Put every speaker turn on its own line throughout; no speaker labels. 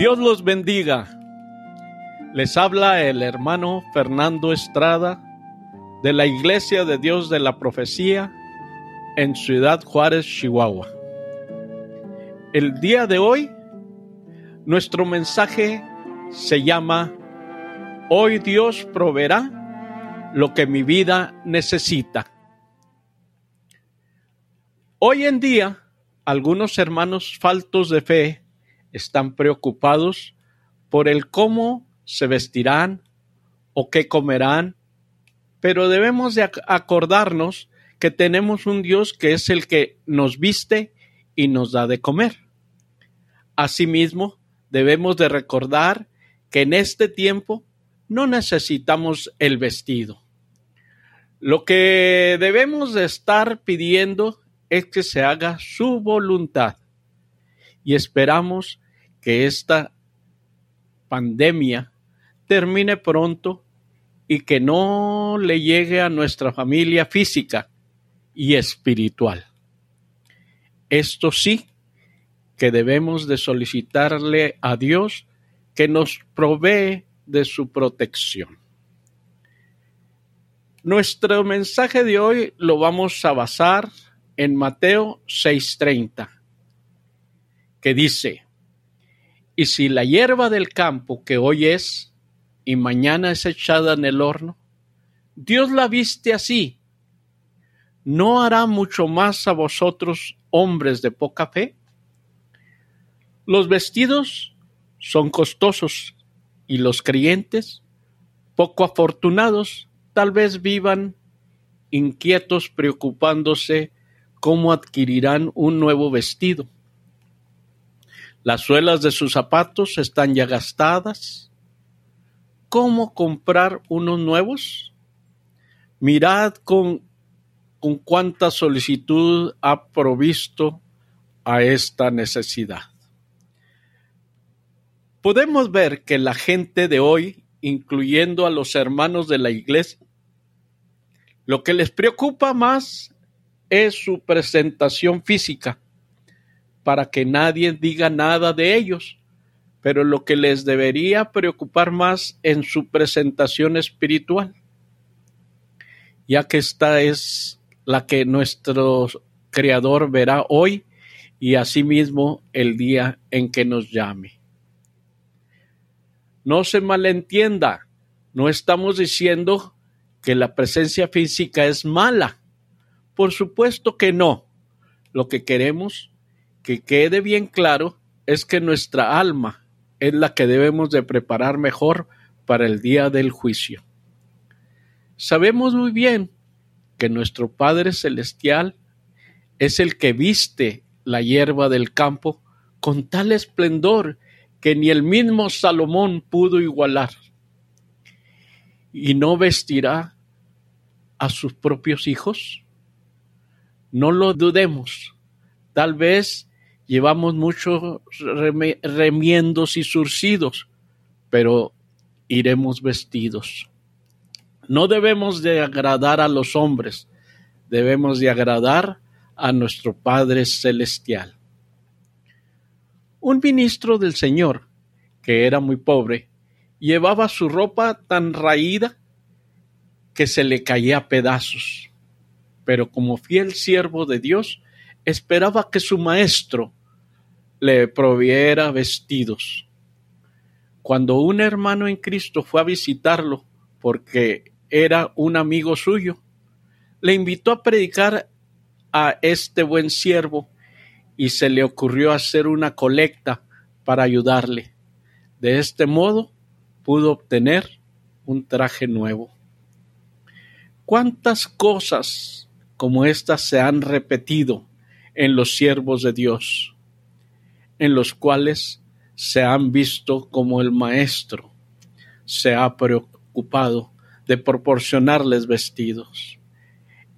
Dios los bendiga. Les habla el hermano Fernando Estrada de la Iglesia de Dios de la Profecía en Ciudad Juárez, Chihuahua. El día de hoy, nuestro mensaje se llama Hoy Dios proveerá lo que mi vida necesita. Hoy en día, algunos hermanos faltos de fe están preocupados por el cómo se vestirán o qué comerán, pero debemos de acordarnos que tenemos un Dios que es el que nos viste y nos da de comer. Asimismo, debemos de recordar que en este tiempo no necesitamos el vestido. Lo que debemos de estar pidiendo es que se haga su voluntad y esperamos que esta pandemia termine pronto y que no le llegue a nuestra familia física y espiritual. Esto sí que debemos de solicitarle a Dios que nos provee de su protección. Nuestro mensaje de hoy lo vamos a basar en Mateo 6:30 que dice, y si la hierba del campo que hoy es y mañana es echada en el horno, Dios la viste así, ¿no hará mucho más a vosotros hombres de poca fe? Los vestidos son costosos y los creyentes, poco afortunados, tal vez vivan inquietos preocupándose cómo adquirirán un nuevo vestido las suelas de sus zapatos están ya gastadas. ¿Cómo comprar unos nuevos? Mirad con, con cuánta solicitud ha provisto a esta necesidad. Podemos ver que la gente de hoy, incluyendo a los hermanos de la iglesia, lo que les preocupa más es su presentación física para que nadie diga nada de ellos, pero lo que les debería preocupar más en su presentación espiritual, ya que esta es la que nuestro Creador verá hoy y asimismo el día en que nos llame. No se malentienda, no estamos diciendo que la presencia física es mala. Por supuesto que no. Lo que queremos que quede bien claro es que nuestra alma es la que debemos de preparar mejor para el día del juicio. Sabemos muy bien que nuestro Padre Celestial es el que viste la hierba del campo con tal esplendor que ni el mismo Salomón pudo igualar. ¿Y no vestirá a sus propios hijos? No lo dudemos. Tal vez llevamos muchos remiendos y surcidos, pero iremos vestidos. No debemos de agradar a los hombres, debemos de agradar a nuestro Padre Celestial. Un ministro del Señor, que era muy pobre, llevaba su ropa tan raída que se le caía a pedazos, pero como fiel siervo de Dios, esperaba que su maestro le proviera vestidos. Cuando un hermano en Cristo fue a visitarlo porque era un amigo suyo, le invitó a predicar a este buen siervo y se le ocurrió hacer una colecta para ayudarle. De este modo pudo obtener un traje nuevo. ¿Cuántas cosas como estas se han repetido en los siervos de Dios? En los cuales se han visto como el maestro se ha preocupado de proporcionarles vestidos.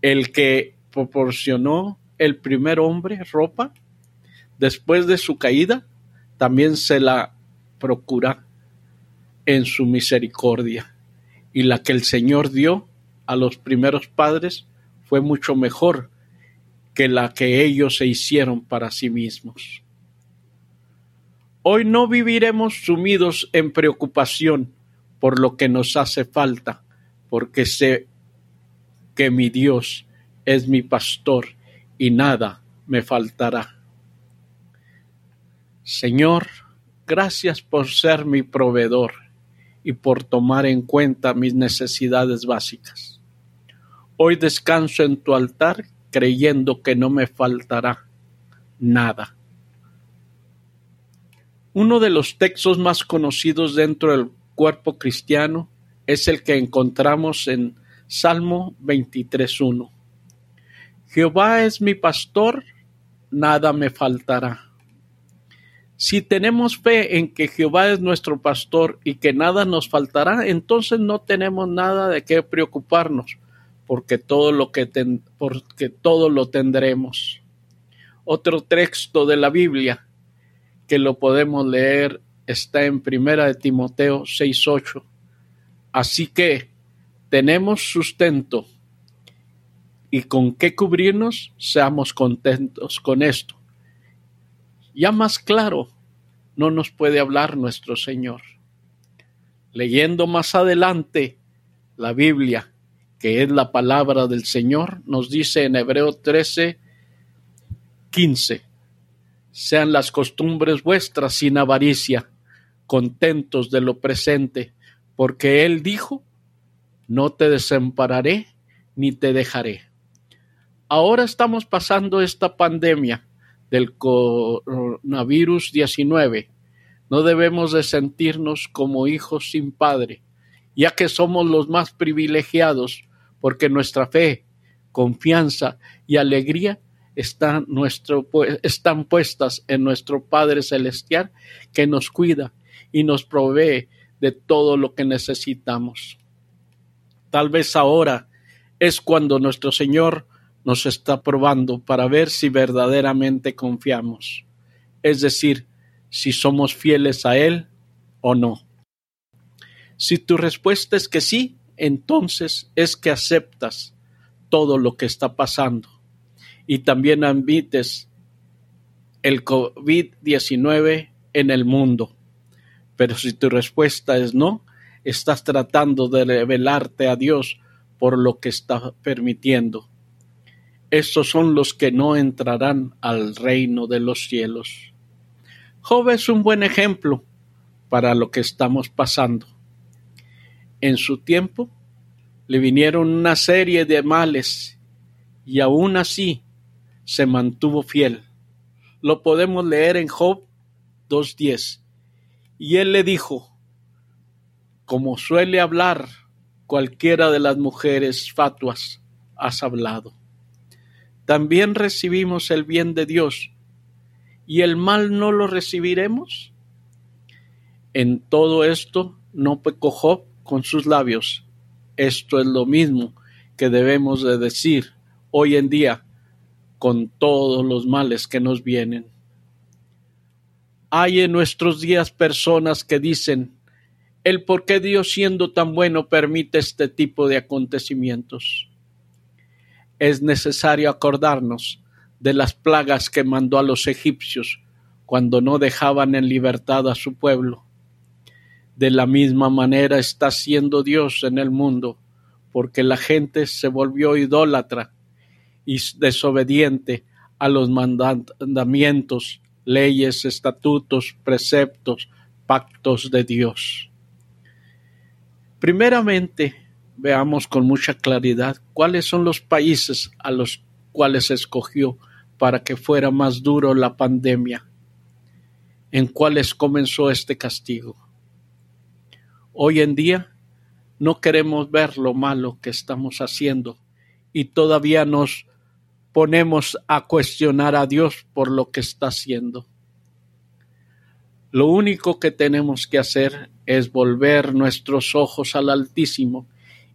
El que proporcionó el primer hombre ropa, después de su caída, también se la procura en su misericordia. Y la que el Señor dio a los primeros padres fue mucho mejor que la que ellos se hicieron para sí mismos. Hoy no viviremos sumidos en preocupación por lo que nos hace falta, porque sé que mi Dios es mi pastor y nada me faltará. Señor, gracias por ser mi proveedor y por tomar en cuenta mis necesidades básicas. Hoy descanso en tu altar creyendo que no me faltará nada. Uno de los textos más conocidos dentro del cuerpo cristiano es el que encontramos en Salmo 23.1. Jehová es mi pastor, nada me faltará. Si tenemos fe en que Jehová es nuestro pastor y que nada nos faltará, entonces no tenemos nada de qué preocuparnos, porque todo lo que porque todo lo tendremos. Otro texto de la Biblia que lo podemos leer está en Primera de Timoteo 6:8. Así que tenemos sustento y con qué cubrirnos, seamos contentos con esto ya más claro no nos puede hablar nuestro Señor. Leyendo más adelante la Biblia, que es la palabra del Señor, nos dice en Hebreo 13, 15, sean las costumbres vuestras sin avaricia, contentos de lo presente, porque Él dijo, no te desampararé ni te dejaré. Ahora estamos pasando esta pandemia del coronavirus 19. No debemos de sentirnos como hijos sin padre, ya que somos los más privilegiados, porque nuestra fe, confianza y alegría están, nuestro, están puestas en nuestro Padre Celestial, que nos cuida y nos provee de todo lo que necesitamos. Tal vez ahora es cuando nuestro Señor nos está probando para ver si verdaderamente confiamos, es decir, si somos fieles a Él o no. Si tu respuesta es que sí, entonces es que aceptas todo lo que está pasando y también admites el COVID-19 en el mundo. Pero si tu respuesta es no, estás tratando de revelarte a Dios por lo que está permitiendo estos son los que no entrarán al reino de los cielos. Job es un buen ejemplo para lo que estamos pasando. En su tiempo le vinieron una serie de males y aún así se mantuvo fiel. Lo podemos leer en Job 2.10. Y él le dijo, como suele hablar cualquiera de las mujeres fatuas, has hablado también recibimos el bien de Dios y el mal no lo recibiremos. En todo esto no pecó Job con sus labios. Esto es lo mismo que debemos de decir hoy en día con todos los males que nos vienen. Hay en nuestros días personas que dicen el por qué Dios siendo tan bueno permite este tipo de acontecimientos es necesario acordarnos de las plagas que mandó a los egipcios cuando no dejaban en libertad a su pueblo. De la misma manera está siendo Dios en el mundo, porque la gente se volvió idólatra y desobediente a los mandamientos, leyes, estatutos, preceptos, pactos de Dios. Primeramente, veamos con mucha claridad cuáles son los países a los cuales escogió para que fuera más duro la pandemia, en cuáles comenzó este castigo. Hoy en día no queremos ver lo malo que estamos haciendo y todavía nos ponemos a cuestionar a Dios por lo que está haciendo. Lo único que tenemos que hacer es volver nuestros ojos al Altísimo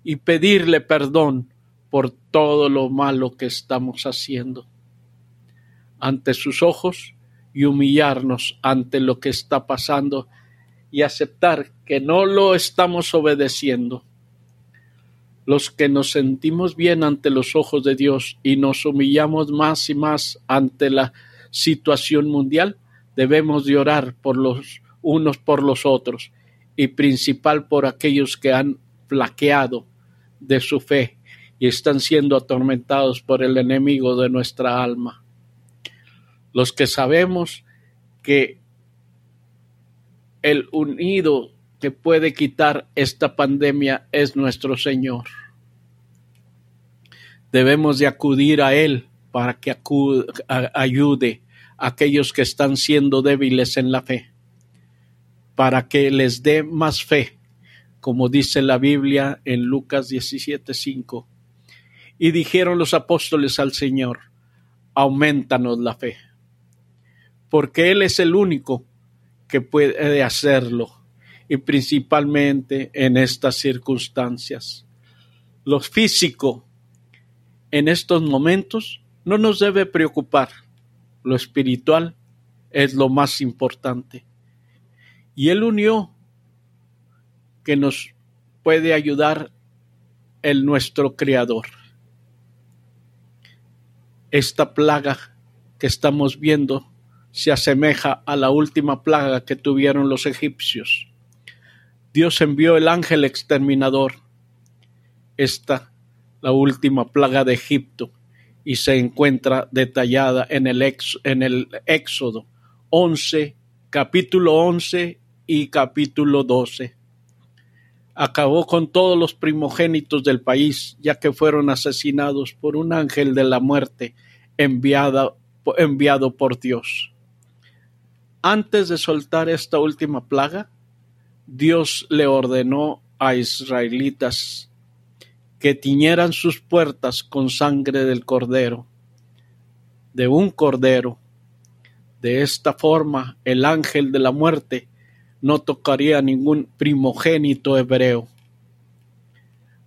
y pedirle perdón por todo lo malo que estamos haciendo ante sus ojos y humillarnos ante lo que está pasando y aceptar que no lo estamos obedeciendo. Los que nos sentimos bien ante los ojos de Dios y nos humillamos más y más ante la situación mundial, debemos de orar por los unos por los otros y principal por aquellos que han flaqueado de su fe y están siendo atormentados por el enemigo de nuestra alma. Los que sabemos que el unido que puede quitar esta pandemia es nuestro Señor. Debemos de acudir a Él para que ayude a aquellos que están siendo débiles en la fe, para que les dé más fe, como dice la Biblia en Lucas 17:5. Y dijeron los apóstoles al Señor, aumentanos la fe, porque Él es el único que puede hacerlo, y principalmente en estas circunstancias. Lo físico en estos momentos no nos debe preocupar, lo espiritual es lo más importante. Y Él unió que nos puede ayudar el nuestro Creador esta plaga que estamos viendo se asemeja a la última plaga que tuvieron los egipcios. Dios envió el ángel exterminador, esta la última plaga de Egipto, y se encuentra detallada en el, Éxodo 11, capítulo 11 y capítulo 12. Acabó con todos los primogénitos del país, ya que fueron asesinados por un ángel de la muerte enviado por Dios. Antes de soltar esta última plaga, Dios le ordenó a israelitas que tiñeran sus puertas con sangre del cordero, de un cordero. De esta forma, el ángel de la muerte no tocaría ningún primogénito hebreo.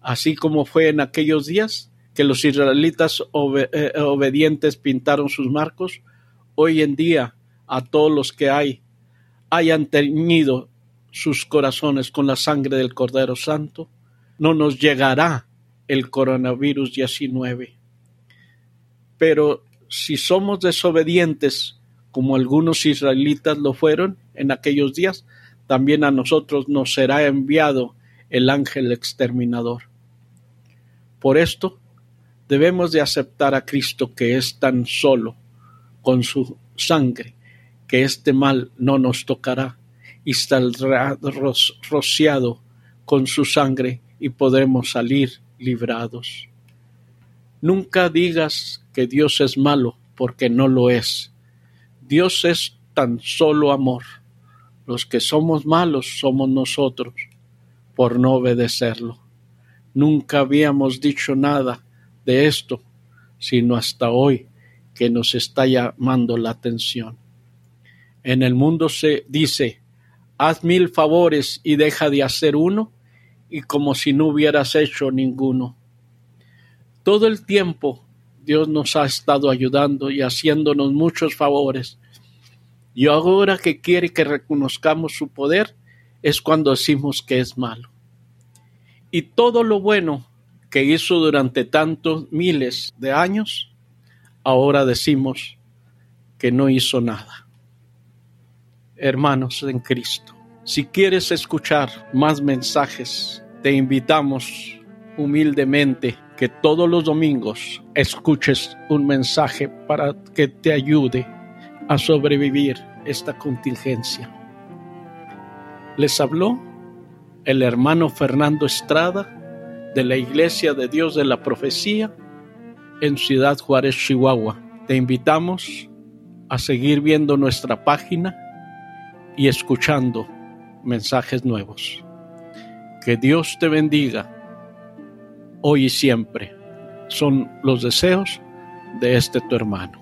Así como fue en aquellos días, que los israelitas eh, obedientes pintaron sus marcos, hoy en día a todos los que hay hayan teñido sus corazones con la sangre del Cordero Santo, no nos llegará el coronavirus 19. Pero si somos desobedientes, como algunos israelitas lo fueron en aquellos días, también a nosotros nos será enviado el ángel exterminador. Por esto, debemos de aceptar a Cristo que es tan solo con su sangre, que este mal no nos tocará y saldrá rociado con su sangre y podremos salir librados. Nunca digas que Dios es malo, porque no lo es. Dios es tan solo amor. Los que somos malos somos nosotros, por no obedecerlo. Nunca habíamos dicho nada de esto, sino hasta hoy que nos está llamando la atención. En el mundo se dice, haz mil favores y deja de hacer uno, y como si no hubieras hecho ninguno. Todo el tiempo Dios nos ha estado ayudando y haciéndonos muchos favores. Y ahora que quiere que reconozcamos su poder es cuando decimos que es malo. Y todo lo bueno que hizo durante tantos miles de años, ahora decimos que no hizo nada. Hermanos en Cristo, si quieres escuchar más mensajes, te invitamos humildemente que todos los domingos escuches un mensaje para que te ayude a sobrevivir esta contingencia. Les habló el hermano Fernando Estrada de la Iglesia de Dios de la Profecía en Ciudad Juárez, Chihuahua. Te invitamos a seguir viendo nuestra página y escuchando mensajes nuevos. Que Dios te bendiga hoy y siempre. Son los deseos de este tu hermano.